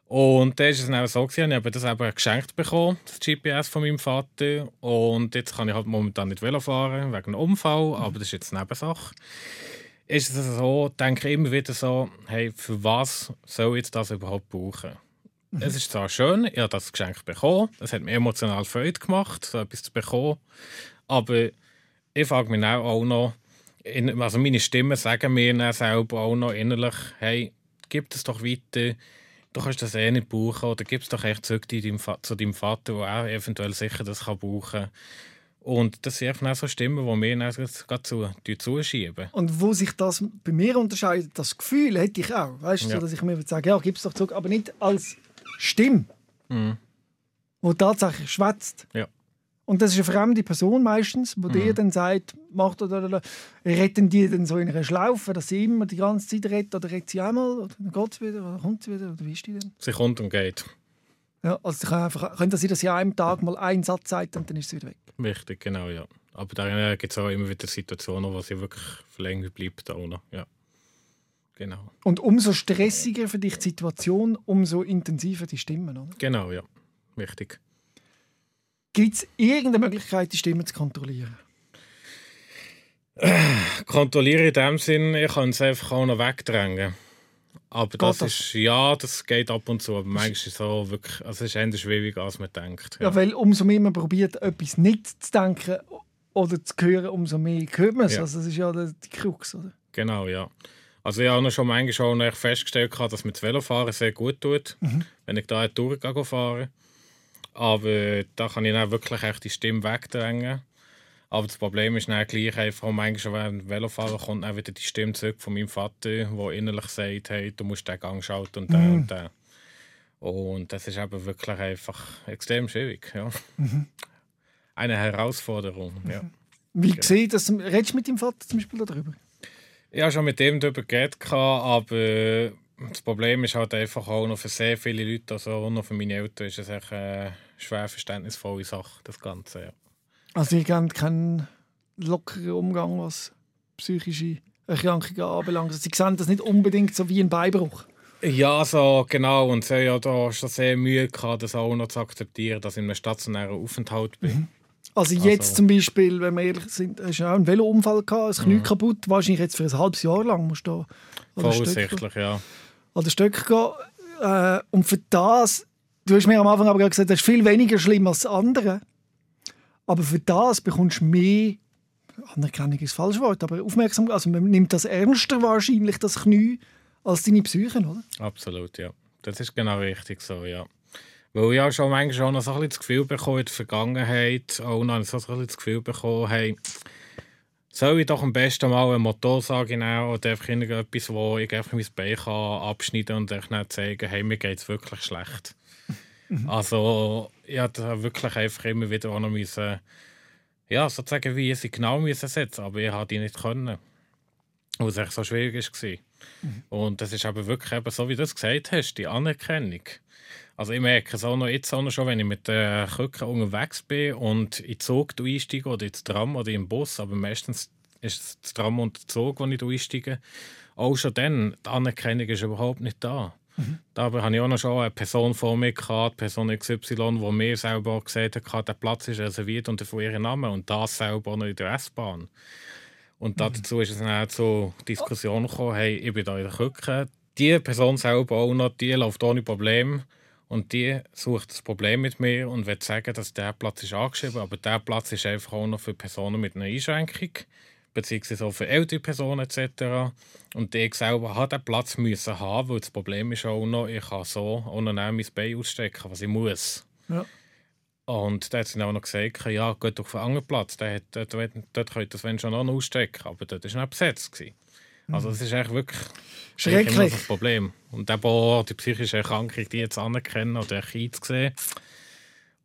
Und dann ist es dann so, gewesen, ich habe das eben geschenkt bekommen, das GPS von meinem Vater. Und jetzt kann ich halt momentan nicht Velo fahren, wegen einem Unfall, aber das ist jetzt eine Nebensache. Ist es so, denke ich immer wieder so, hey, für was soll ich jetzt das überhaupt brauchen? Es ist zwar schön, ich habe das Geschenk bekommen, es hat mir emotional Freude gemacht, so etwas zu bekommen, aber ich frage mich auch, noch, in, also meine Stimmen sagen mir dann selber auch noch innerlich, hey, gib es doch weiter, du kannst das eh nicht brauchen oder gib es doch echt zurück zu deinem, Vater, der auch eventuell sicher das kann brauchen Und das sind einfach auch so Stimmen, die mir gerade zu, zuschieben. Und wo sich das bei mir unterscheidet, das Gefühl hätte ich auch. Weißt du, Ja. so, dass ich mir würde sagen, ja, gib es doch zurück, aber nicht als Stimme, Mhm. wo tatsächlich schwätzt. Ja. Und das ist eine fremde Person meistens, wo Mhm. dir dann sagt, macht oder, oder retten die dann so in einer Schlaufe, dass sie immer die ganze Zeit retten oder rettet sie einmal oder dann geht sie wieder oder kommt sie wieder oder wie ist die denn? Sie kommt und geht. Ja, also kann einfach, könnte sein, dass sie an einem Tag mal einen Satz sagt und dann ist sie wieder weg. Wichtig, genau, ja. Aber da gibt es auch immer wieder Situationen, wo sie wirklich für länger bleibt. Auch noch. Ja. Genau. Und umso stressiger für dich die Situation, umso intensiver die Stimmen, oder? Genau, ja. Wichtig. Gibt es irgendeine Möglichkeit, die Stimmen zu kontrollieren? Kontrolliere in dem Sinn, ich kann es einfach auch noch wegdrängen. Aber das, das? ist, ja, das geht ab und zu, aber manchmal ist es so wirklich, also es ist eher schwieriger, als man denkt. Ja. weil umso mehr man probiert, etwas nicht zu denken oder zu hören, umso mehr hört man es. Ja. Also das ist ja die Krux, oder? Genau, ja. Also ich habe schon manchmal echt festgestellt, dass mir das Velofahren sehr gut tut, wenn ich da durchgehe fahre. Aber da kann ich dann wirklich echt die Stimme wegdrängen. Aber das Problem ist dann gleich einfach, manchmal während dem Velofahren kommt dann wieder die Stimme zurück von meinem Vater, der innerlich sagt, hey, du musst den Gang schalten und den und den. Und das ist eben wirklich einfach extrem schwierig. Ja. Eine Herausforderung, ja. Wie sieht das? Redest du mit deinem Vater zum Beispiel darüber? Ich habe schon mit dem darüber geredet, aber das Problem ist halt einfach auch noch für sehr viele Leute, also auch noch für meine Eltern, ist es echt eine schwer verständnisvolle Sache, das Ganze. Ja. Also ihr habt keinen lockeren Umgang, was psychische Erkrankungen anbelangt. Also Sie sehen das nicht unbedingt so wie ein Beibruch. Ja, so genau. Und sie ja da schon sehr Mühe gehabt, das auch noch zu akzeptieren, dass ich in einem stationären Aufenthalt bin. Also jetzt Also- zum Beispiel, wenn wir ehrlich sind, hast du auch einen Velounfall gehabt, das Knie kaputt, wahrscheinlich jetzt für ein halbes Jahr lang musst du da. Voraussichtlich, ja. An den Stöck gehen. Äh, und für das, du hast mir am Anfang aber gesagt, das ist viel weniger schlimm als andere. Aber für das bekommst du mehr, Anerkennung ist das falsche Wort, aber Aufmerksamkeit, also man nimmt das ernster wahrscheinlich, das Knie, als deine Psyche, oder? Absolut, ja. Das ist genau richtig so, ja. Weil ich auch schon manchmal schon noch so ein bisschen das Gefühl bekommen in der Vergangenheit, auch noch so ein bisschen das Gefühl bekommen, hey, soll ich doch am besten mal eine Motorsage nehmen oder einfach irgendetwas, wo ich einfach mein Bein kann abschneiden und euch dann zeigen, hey, mir geht es wirklich schlecht. Also, ich hatte wirklich einfach immer wieder auch noch müssen, ja, sozusagen wie ein Signal müssen setzen, aber ich konnte die nicht können. Weil es echt so schwierig war. Und das ist aber wirklich eben so, wie du es gesagt hast, die Anerkennung. Also ich merke es auch noch jetzt auch noch schon, wenn ich mit den Krücken unterwegs bin und in den Zug einsteige oder ins Tram oder im Bus, aber meistens ist es das Tram und der Zug, wo ich einsteige, auch schon dann, die Anerkennung ist überhaupt nicht da. Dabei habe ich auch noch schon eine Person vor mir gehabt, Person XY, die mir selber auch gesagt hat, der Platz ist reserviert unter ihrem Namen und das selber auch noch in der S-Bahn. Und dazu ist es dann auch zur Diskussion gekommen, hey, ich bin da in der Küche. Die Person selber auch noch, die läuft ohne Problem und die sucht das Problem mit mir und will sagen, dass der Platz ist angeschrieben, aber der Platz ist einfach auch noch für Personen mit einer Einschränkung, beziehungsweise auch für ältere Personen etc. Und ich selber habe den Platz müssen haben, weil das Problem ist auch noch, ich kann so auch noch mein Bein ausstecken, was ich muss. Ja. Und da hat sie auch noch gesagt, ja, geht auf einen anderen Platz. Dort, dort, dort könnt ihr das wenn schon auch noch ausstecken. Aber dort war nicht besetzt. Gewesen. Also das ist eigentlich wirklich Schrecklich. das Problem. Und eben auch die psychische Erkrankung, die jetzt anerkennen oder einzusehen.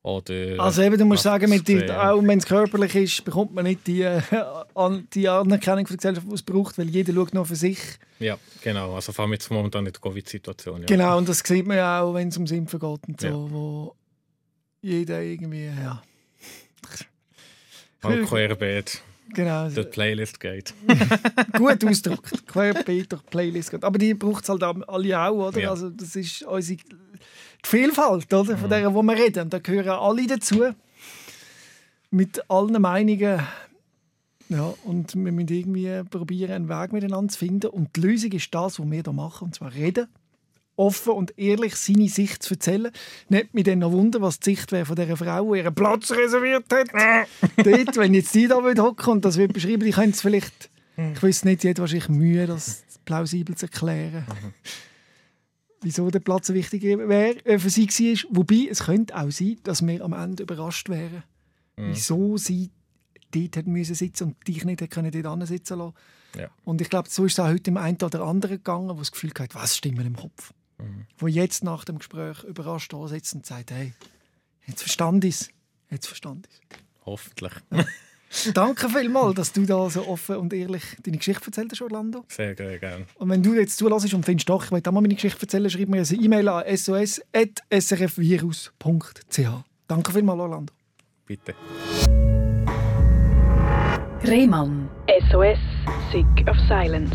Oder Also eben, du musst sagen, mit die, auch wenn es körperlich ist, bekommt man nicht die, äh, an, die Anerkennung von der Gesellschaft, die es braucht, weil jeder schaut nur für sich. Ja, genau. Also vor allem jetzt momentan in der Covid-Situation. Ja. Genau, und das sieht man ja auch, wenn es um Impfen geht und so, Ja. wo jeder irgendwie, ja, Mal querbeet genau, durch die Playlist geht. gut ausgedrückt, querbeet durch die Playlist geht. Aber die braucht es halt alle auch, oder? Ja. Also das ist unsere die Vielfalt, oder? Von der, wo wir reden. Da gehören alle dazu. Mit allen Meinungen. Ja, und wir müssen irgendwie probieren, einen Weg miteinander zu finden. Und die Lösung ist das, was wir hier machen, und zwar reden. Offen und ehrlich seine Sicht zu erzählen. Nicht mit dann noch wundern, was die Sicht wäre von dieser Frau, die ihren Platz reserviert hat. Dort, wenn jetzt die da hocken und das wird beschreiben, die könnte es vielleicht, ich weiß nicht, die hat wahrscheinlich Mühe, das plausibel zu erklären. Wieso der Platz wichtig wäre, äh, für sie war. Wobei, es könnte auch sein, dass wir am Ende überrascht wären, wieso sie dort hat müssen sitzen und dich nicht können dort sitzen lassen. Ja. Und ich glaube, so ist es auch heute dem einen oder anderen gegangen, wo das Gefühl hat, was stimmt mir im Kopf. Wo jetzt nach dem Gespräch überrascht da sitzt und sagt, hey, jetzt verstand ich es. Jetzt verstand ich Hoffentlich. Danke vielmals, dass du da so offen und ehrlich deine Geschichte erzählt hast, Orlando. Sehr, sehr gerne. Und wenn du jetzt zulässt und findest, doch, ich will auch mal meine Geschichte erzählen, schreib mir eine E-Mail an sos.srfvirus.ch. Danke vielmals, Orlando. Bitte. Rehmann. SOS, Sick of Silence.